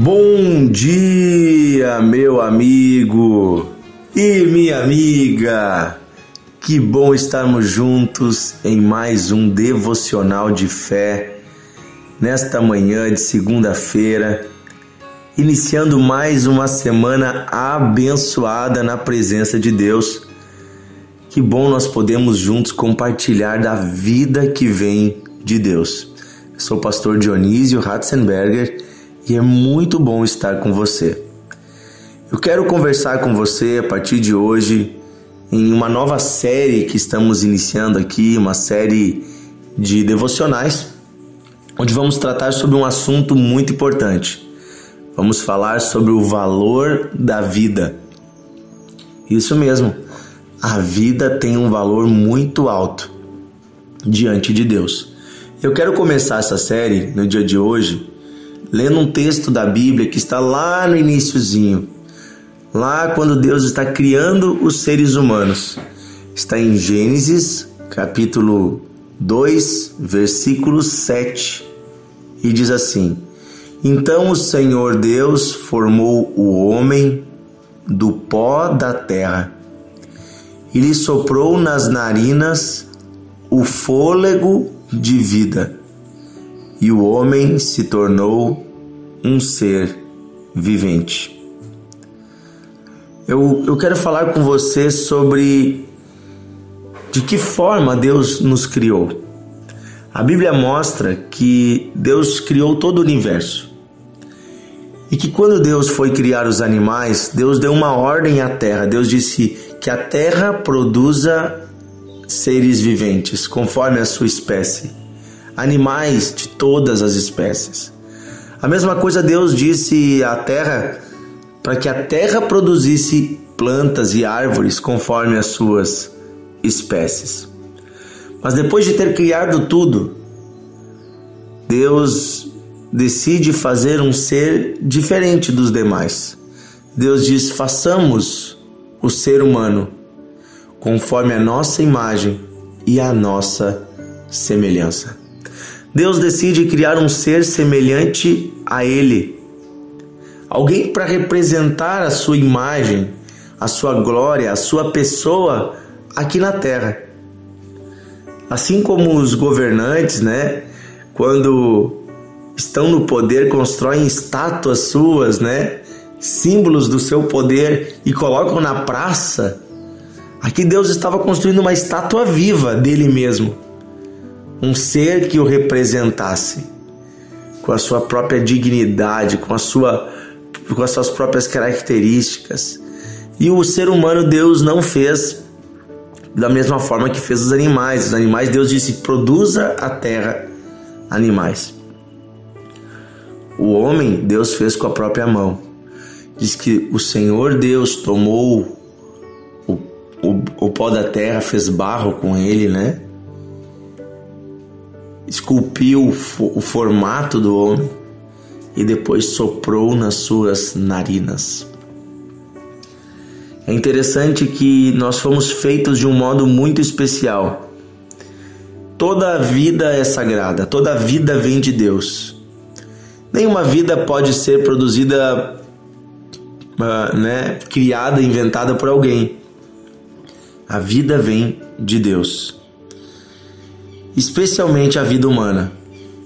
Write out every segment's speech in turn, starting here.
Bom dia, meu amigo e minha amiga. Que bom estarmos juntos em mais um devocional de fé nesta manhã de segunda-feira, iniciando mais uma semana abençoada na presença de Deus. Que bom nós podemos juntos compartilhar da vida que vem de Deus. Eu sou o pastor Dionísio Ratzenberger e é muito bom estar com você. Eu quero conversar com você a partir de hoje em uma nova série que estamos iniciando aqui, uma série de devocionais, onde vamos tratar sobre um assunto muito importante. Vamos falar sobre o valor da vida. Isso mesmo, a vida tem um valor muito alto diante de Deus. Eu quero começar essa série no dia de hoje lendo um texto da Bíblia que está lá no iníciozinho, lá quando Deus está criando os seres humanos. Está em Gênesis, capítulo 2, versículo 7, e diz assim: Então o Senhor Deus formou o homem do pó da terra e lhe soprou nas narinas o fôlego de vida e o homem se tornou um ser vivente. Eu, eu quero falar com você sobre de que forma Deus nos criou. A Bíblia mostra que Deus criou todo o universo. E que quando Deus foi criar os animais, Deus deu uma ordem à terra. Deus disse que a terra produza seres viventes, conforme a sua espécie animais de todas as espécies. A mesma coisa Deus disse à terra para que a terra produzisse plantas e árvores conforme as suas espécies. Mas depois de ter criado tudo, Deus decide fazer um ser diferente dos demais. Deus diz: façamos o ser humano conforme a nossa imagem e a nossa semelhança. Deus decide criar um ser semelhante a Ele, alguém para representar a sua imagem, a sua glória, a sua pessoa aqui na terra. Assim como os governantes, né, quando estão no poder, constroem estátuas suas, né, símbolos do seu poder e colocam na praça. Aqui Deus estava construindo uma estátua viva dele mesmo um ser que o representasse com a sua própria dignidade, com a sua com as suas próprias características. E o ser humano Deus não fez da mesma forma que fez os animais. Os animais Deus disse: "Produza a terra animais". O homem Deus fez com a própria mão. Diz que o Senhor Deus tomou o, o, o pó da terra, fez barro com ele, né? Esculpiu o formato do homem e depois soprou nas suas narinas. É interessante que nós fomos feitos de um modo muito especial. Toda a vida é sagrada, toda a vida vem de Deus. Nenhuma vida pode ser produzida, ah, né, criada, inventada por alguém. A vida vem de Deus especialmente a vida humana.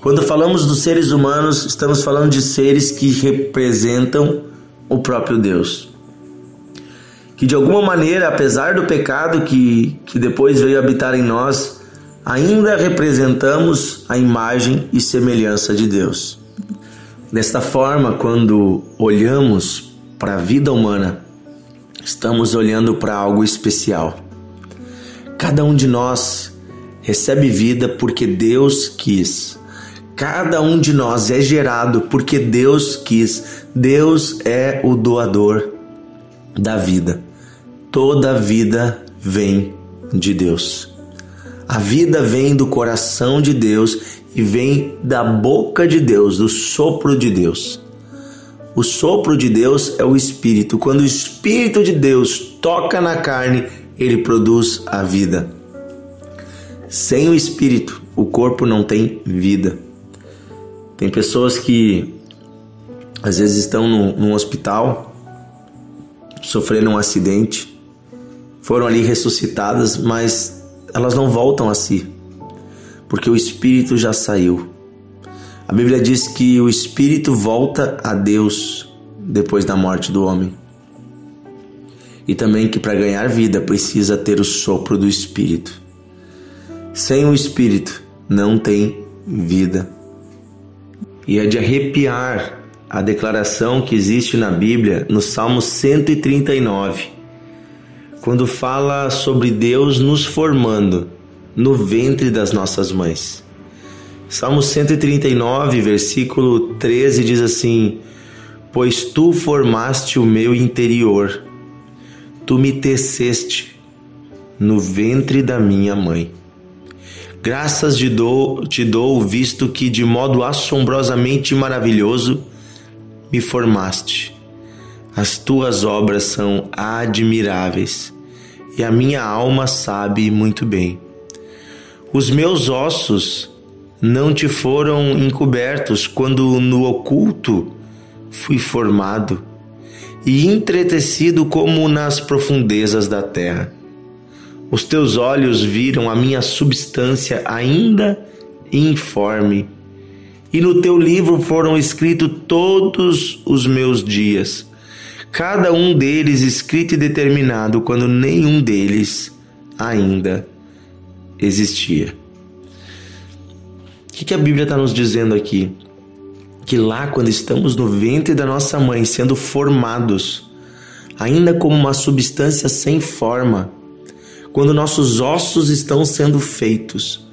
Quando falamos dos seres humanos, estamos falando de seres que representam o próprio Deus. Que de alguma maneira, apesar do pecado que, que depois veio habitar em nós, ainda representamos a imagem e semelhança de Deus. Desta forma, quando olhamos para a vida humana, estamos olhando para algo especial. Cada um de nós recebe vida porque Deus quis. Cada um de nós é gerado porque Deus quis. Deus é o doador da vida. Toda vida vem de Deus. A vida vem do coração de Deus e vem da boca de Deus, do sopro de Deus. O sopro de Deus é o Espírito. Quando o Espírito de Deus toca na carne, ele produz a vida. Sem o espírito, o corpo não tem vida. Tem pessoas que às vezes estão num, num hospital, sofrendo um acidente, foram ali ressuscitadas, mas elas não voltam a si, porque o espírito já saiu. A Bíblia diz que o espírito volta a Deus depois da morte do homem. E também que para ganhar vida precisa ter o sopro do espírito. Sem o espírito não tem vida. E é de arrepiar a declaração que existe na Bíblia no Salmo 139, quando fala sobre Deus nos formando no ventre das nossas mães. Salmo 139, versículo 13 diz assim: Pois tu formaste o meu interior, tu me teceste no ventre da minha mãe. Graças te dou, te dou, visto que de modo assombrosamente maravilhoso me formaste. As tuas obras são admiráveis e a minha alma sabe muito bem. Os meus ossos não te foram encobertos quando no oculto fui formado e entretecido como nas profundezas da terra. Os teus olhos viram a minha substância ainda informe e no teu livro foram escritos todos os meus dias, cada um deles escrito e determinado quando nenhum deles ainda existia. O que, a Bíblia está nos dizendo aqui? Que lá, quando estamos no ventre da nossa mãe, sendo formados, ainda como uma substância sem forma, quando nossos ossos estão sendo feitos,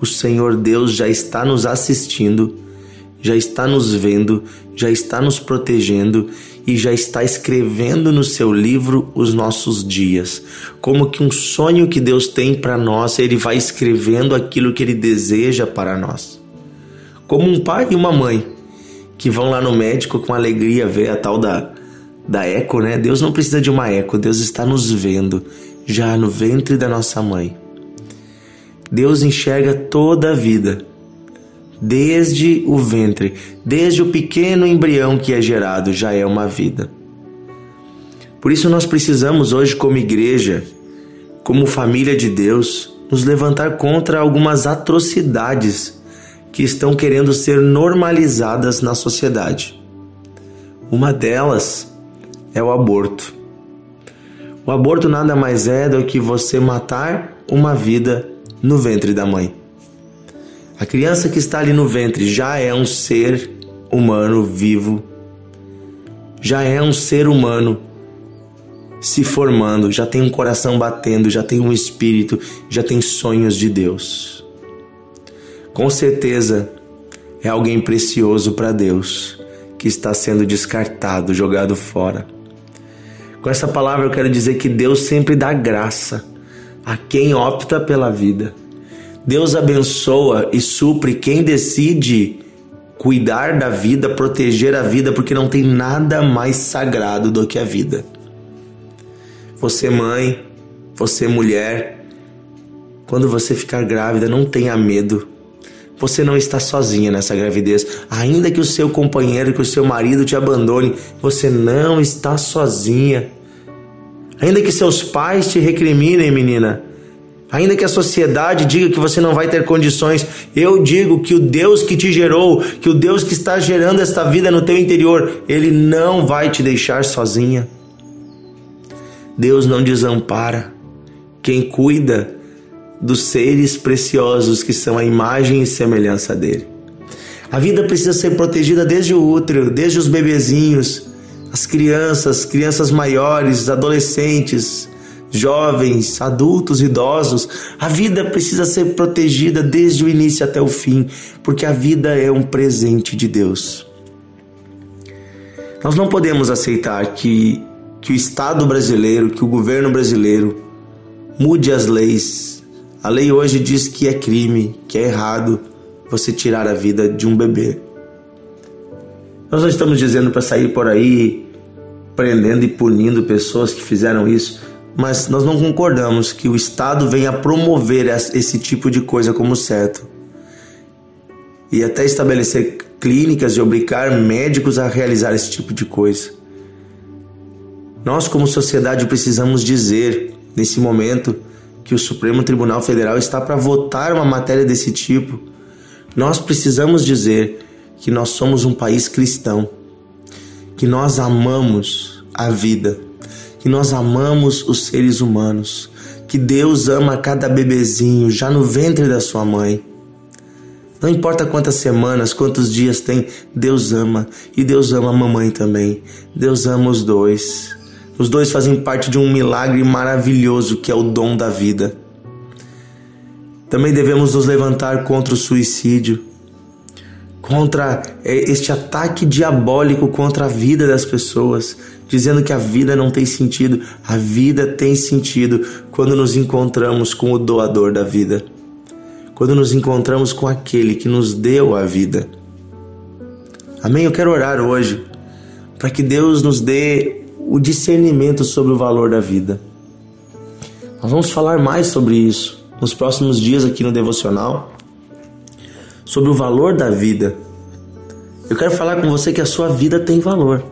o Senhor Deus já está nos assistindo já está nos vendo, já está nos protegendo e já está escrevendo no seu livro os nossos dias. Como que um sonho que Deus tem para nós, ele vai escrevendo aquilo que ele deseja para nós. Como um pai e uma mãe que vão lá no médico com alegria ver a tal da da eco, né? Deus não precisa de uma eco, Deus está nos vendo já no ventre da nossa mãe. Deus enxerga toda a vida desde o ventre, desde o pequeno embrião que é gerado, já é uma vida. Por isso nós precisamos hoje, como igreja, como família de Deus, nos levantar contra algumas atrocidades que estão querendo ser normalizadas na sociedade. Uma delas é o aborto. O aborto nada mais é do que você matar uma vida no ventre da mãe. A criança que está ali no ventre já é um ser humano vivo, já é um ser humano se formando, já tem um coração batendo, já tem um espírito, já tem sonhos de Deus. Com certeza é alguém precioso para Deus que está sendo descartado, jogado fora. Com essa palavra eu quero dizer que Deus sempre dá graça a quem opta pela vida. Deus abençoa e supre quem decide cuidar da vida, proteger a vida, porque não tem nada mais sagrado do que a vida. Você, mãe, você, mulher, quando você ficar grávida, não tenha medo. Você não está sozinha nessa gravidez. Ainda que o seu companheiro, que o seu marido te abandone, você não está sozinha. Ainda que seus pais te recriminem, menina, Ainda que a sociedade diga que você não vai ter condições, eu digo que o Deus que te gerou, que o Deus que está gerando esta vida no teu interior, ele não vai te deixar sozinha. Deus não desampara quem cuida dos seres preciosos que são a imagem e semelhança dele. A vida precisa ser protegida desde o útero, desde os bebezinhos, as crianças, crianças maiores, adolescentes, jovens, adultos, idosos. A vida precisa ser protegida desde o início até o fim, porque a vida é um presente de Deus. Nós não podemos aceitar que, que o Estado brasileiro, que o governo brasileiro mude as leis. A lei hoje diz que é crime, que é errado você tirar a vida de um bebê. Nós não estamos dizendo para sair por aí prendendo e punindo pessoas que fizeram isso mas nós não concordamos que o Estado venha promover esse tipo de coisa como certo e até estabelecer clínicas e obrigar médicos a realizar esse tipo de coisa. Nós, como sociedade, precisamos dizer, nesse momento, que o Supremo Tribunal Federal está para votar uma matéria desse tipo. Nós precisamos dizer que nós somos um país cristão, que nós amamos a vida, que nós amamos os seres humanos, que Deus ama cada bebezinho já no ventre da sua mãe. Não importa quantas semanas, quantos dias tem, Deus ama. E Deus ama a mamãe também. Deus ama os dois. Os dois fazem parte de um milagre maravilhoso que é o dom da vida. Também devemos nos levantar contra o suicídio, contra é, este ataque diabólico contra a vida das pessoas, dizendo que a vida não tem sentido. A vida tem sentido quando nos encontramos com o doador da vida, quando nos encontramos com aquele que nos deu a vida. Amém? Eu quero orar hoje para que Deus nos dê o discernimento sobre o valor da vida. Nós vamos falar mais sobre isso nos próximos dias aqui no devocional, sobre o valor da vida. Eu quero falar com você que a sua vida tem valor.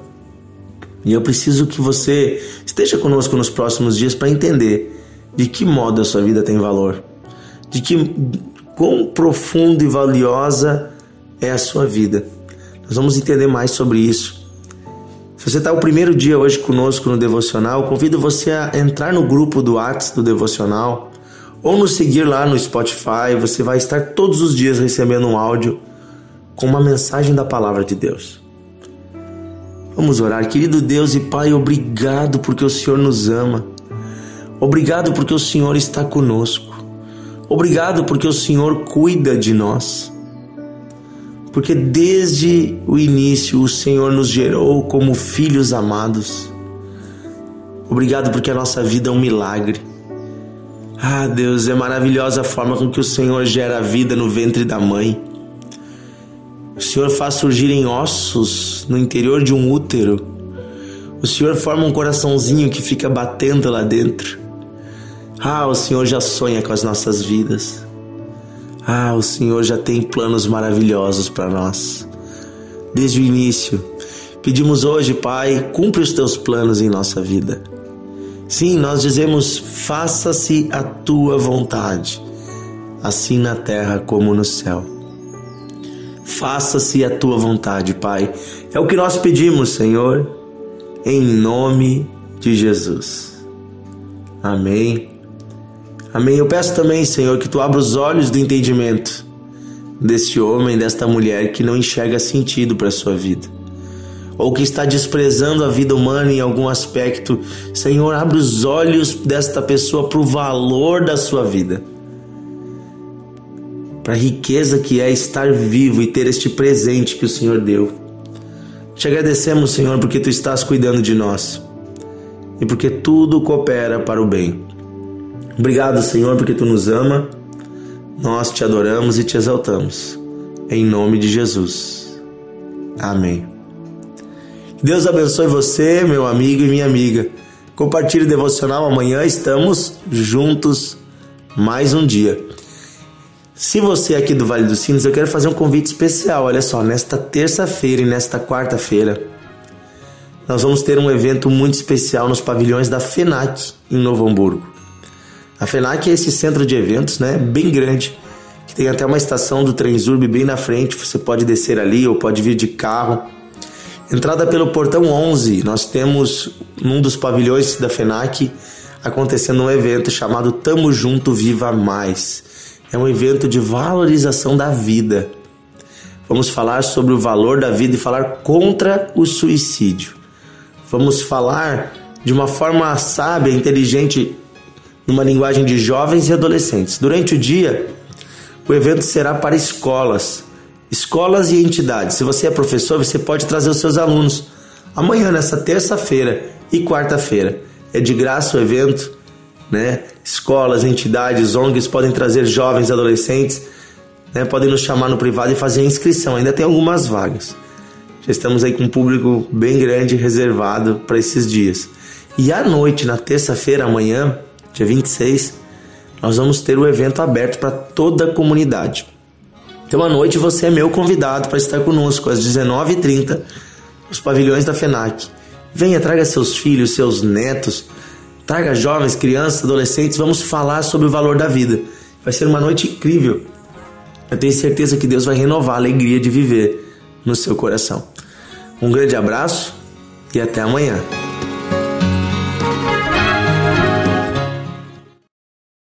E eu preciso que você esteja conosco nos próximos dias para entender de que modo a sua vida tem valor, de que quão profunda e valiosa é a sua vida. Nós vamos entender mais sobre isso se você está o primeiro dia hoje conosco no Devocional, convido você a entrar no grupo do WhatsApp do Devocional ou nos seguir lá no Spotify. Você vai estar todos os dias recebendo um áudio com uma mensagem da Palavra de Deus. Vamos orar, querido Deus e Pai, obrigado porque o Senhor nos ama. Obrigado porque o Senhor está conosco. Obrigado porque o Senhor cuida de nós porque desde o início o Senhor nos gerou como filhos amados. Obrigado porque a nossa vida é um milagre. Ah, Deus, é maravilhosa a forma com que o Senhor gera a vida no ventre da mãe. O Senhor faz surgir em ossos no interior de um útero. O Senhor forma um coraçãozinho que fica batendo lá dentro. Ah, o Senhor já sonha com as nossas vidas. Ah, o Senhor já tem planos maravilhosos para nós. Desde o início, pedimos hoje, Pai, cumpre os teus planos em nossa vida. Sim, nós dizemos: faça-se a tua vontade, assim na terra como no céu. Faça-se a tua vontade, Pai. É o que nós pedimos, Senhor, em nome de Jesus. Amém Amém. Eu peço também, Senhor, que tu abra os olhos do entendimento deste homem, desta mulher que não enxerga sentido para a sua vida, ou que está desprezando a vida humana em algum aspecto. Senhor, abre os olhos desta pessoa para o valor da sua vida, para a riqueza que é estar vivo e ter este presente que o Senhor deu. Te agradecemos, Senhor, porque tu estás cuidando de nós e porque tudo coopera para o bem. Obrigado, Senhor, porque tu nos ama. Nós te adoramos e te exaltamos. Em nome de Jesus. Amém. Deus abençoe você, meu amigo e minha amiga. Compartilhe o devocional. Amanhã estamos juntos mais um dia. Se você é aqui do Vale dos Sinos, eu quero fazer um convite especial. Olha só, nesta terça-feira e nesta quarta-feira, nós vamos ter um evento muito especial nos pavilhões da FENAC em Novo Hamburgo. A FENAC é esse centro de eventos, né, bem grande, que tem até uma estação do Transurb bem na frente, você pode descer ali ou pode vir de carro. Entrada pelo portão 11, nós temos num dos pavilhões da FENAC acontecendo um evento chamado Tamo Junto Viva Mais. É um evento de valorização da vida. Vamos falar sobre o valor da vida e falar contra o suicídio. Vamos falar de uma forma sábia, inteligente numa linguagem de jovens e adolescentes. Durante o dia, o evento será para escolas, escolas e entidades. Se você é professor, você pode trazer os seus alunos. Amanhã, nessa terça-feira e quarta-feira, é de graça o evento, né? Escolas, entidades, ONGs podem trazer jovens, adolescentes, né? Podem nos chamar no privado e fazer a inscrição. Ainda tem algumas vagas. Já estamos aí com um público bem grande reservado para esses dias. E à noite, na terça-feira, amanhã, dia 26, nós vamos ter o evento aberto para toda a comunidade. Então à noite você é meu convidado para estar conosco às 19h30 nos pavilhões da FENAC. Venha, traga seus filhos, seus netos, traga jovens, crianças, adolescentes, vamos falar sobre o valor da vida. Vai ser uma noite incrível. Eu tenho certeza que Deus vai renovar a alegria de viver no seu coração. Um grande abraço e até amanhã.